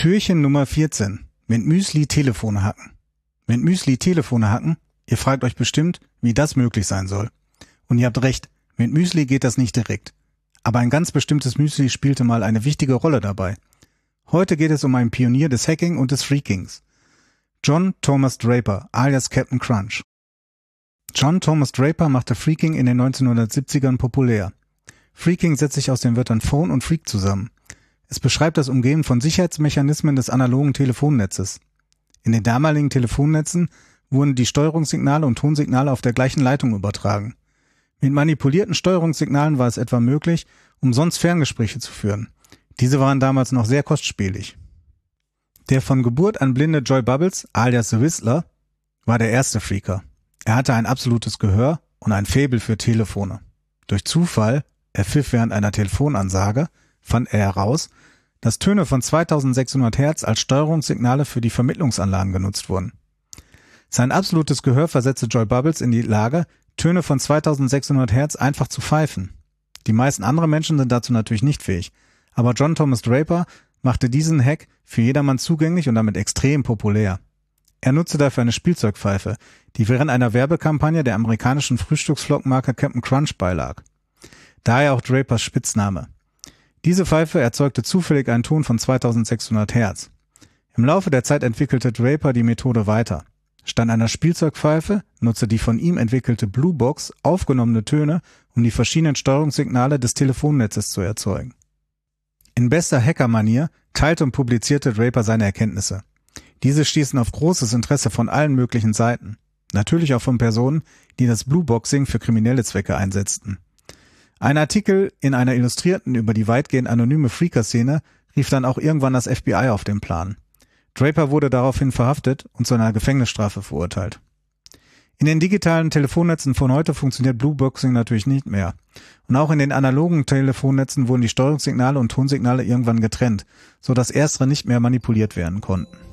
Türchen Nummer 14. Mit Müsli Telefone hacken. Mit Müsli Telefone hacken? Ihr fragt euch bestimmt, wie das möglich sein soll. Und ihr habt recht, mit Müsli geht das nicht direkt. Aber ein ganz bestimmtes Müsli spielte mal eine wichtige Rolle dabei. Heute geht es um einen Pionier des Hacking und des Freakings. John Thomas Draper, alias Captain Crunch. John Thomas Draper machte Freaking in den 1970ern populär. Freaking setzt sich aus den Wörtern Phone und Freak zusammen. Es beschreibt das Umgehen von Sicherheitsmechanismen des analogen Telefonnetzes. In den damaligen Telefonnetzen wurden die Steuerungssignale und Tonsignale auf der gleichen Leitung übertragen. Mit manipulierten Steuerungssignalen war es etwa möglich, umsonst Ferngespräche zu führen. Diese waren damals noch sehr kostspielig. Der von Geburt an blinde Joy Bubbles, alias The Whistler, war der erste Freaker. Er hatte ein absolutes Gehör und ein Faible für Telefone. Durch Zufall, er pfiff während einer Telefonansage, fand er heraus, dass Töne von 2600 Hertz als Steuerungssignale für die Vermittlungsanlagen genutzt wurden. Sein absolutes Gehör versetzte Joy Bubbles in die Lage, Töne von 2600 Hertz einfach zu pfeifen. Die meisten anderen Menschen sind dazu natürlich nicht fähig, aber John Thomas Draper machte diesen Hack für jedermann zugänglich und damit extrem populär. Er nutzte dafür eine Spielzeugpfeife, die während einer Werbekampagne der amerikanischen Frühstücksflockenmarke Captain Crunch beilag. Daher auch Drapers Spitzname. Diese Pfeife erzeugte zufällig einen Ton von 2600 Hertz. Im Laufe der Zeit entwickelte Draper die Methode weiter. Statt einer Spielzeugpfeife nutzte die von ihm entwickelte Blue Box aufgenommene Töne, um die verschiedenen Steuerungssignale des Telefonnetzes zu erzeugen. In bester Hackermanier teilte und publizierte Draper seine Erkenntnisse. Diese stießen auf großes Interesse von allen möglichen Seiten. Natürlich auch von Personen, die das Blue Boxing für kriminelle Zwecke einsetzten. Ein Artikel in einer Illustrierten über die weitgehend anonyme Freaker-Szene rief dann auch irgendwann das FBI auf den Plan. Draper wurde daraufhin verhaftet und zu einer Gefängnisstrafe verurteilt. In den digitalen Telefonnetzen von heute funktioniert Blueboxing natürlich nicht mehr. Und auch in den analogen Telefonnetzen wurden die Steuerungssignale und Tonsignale irgendwann getrennt, so dass erstere nicht mehr manipuliert werden konnten.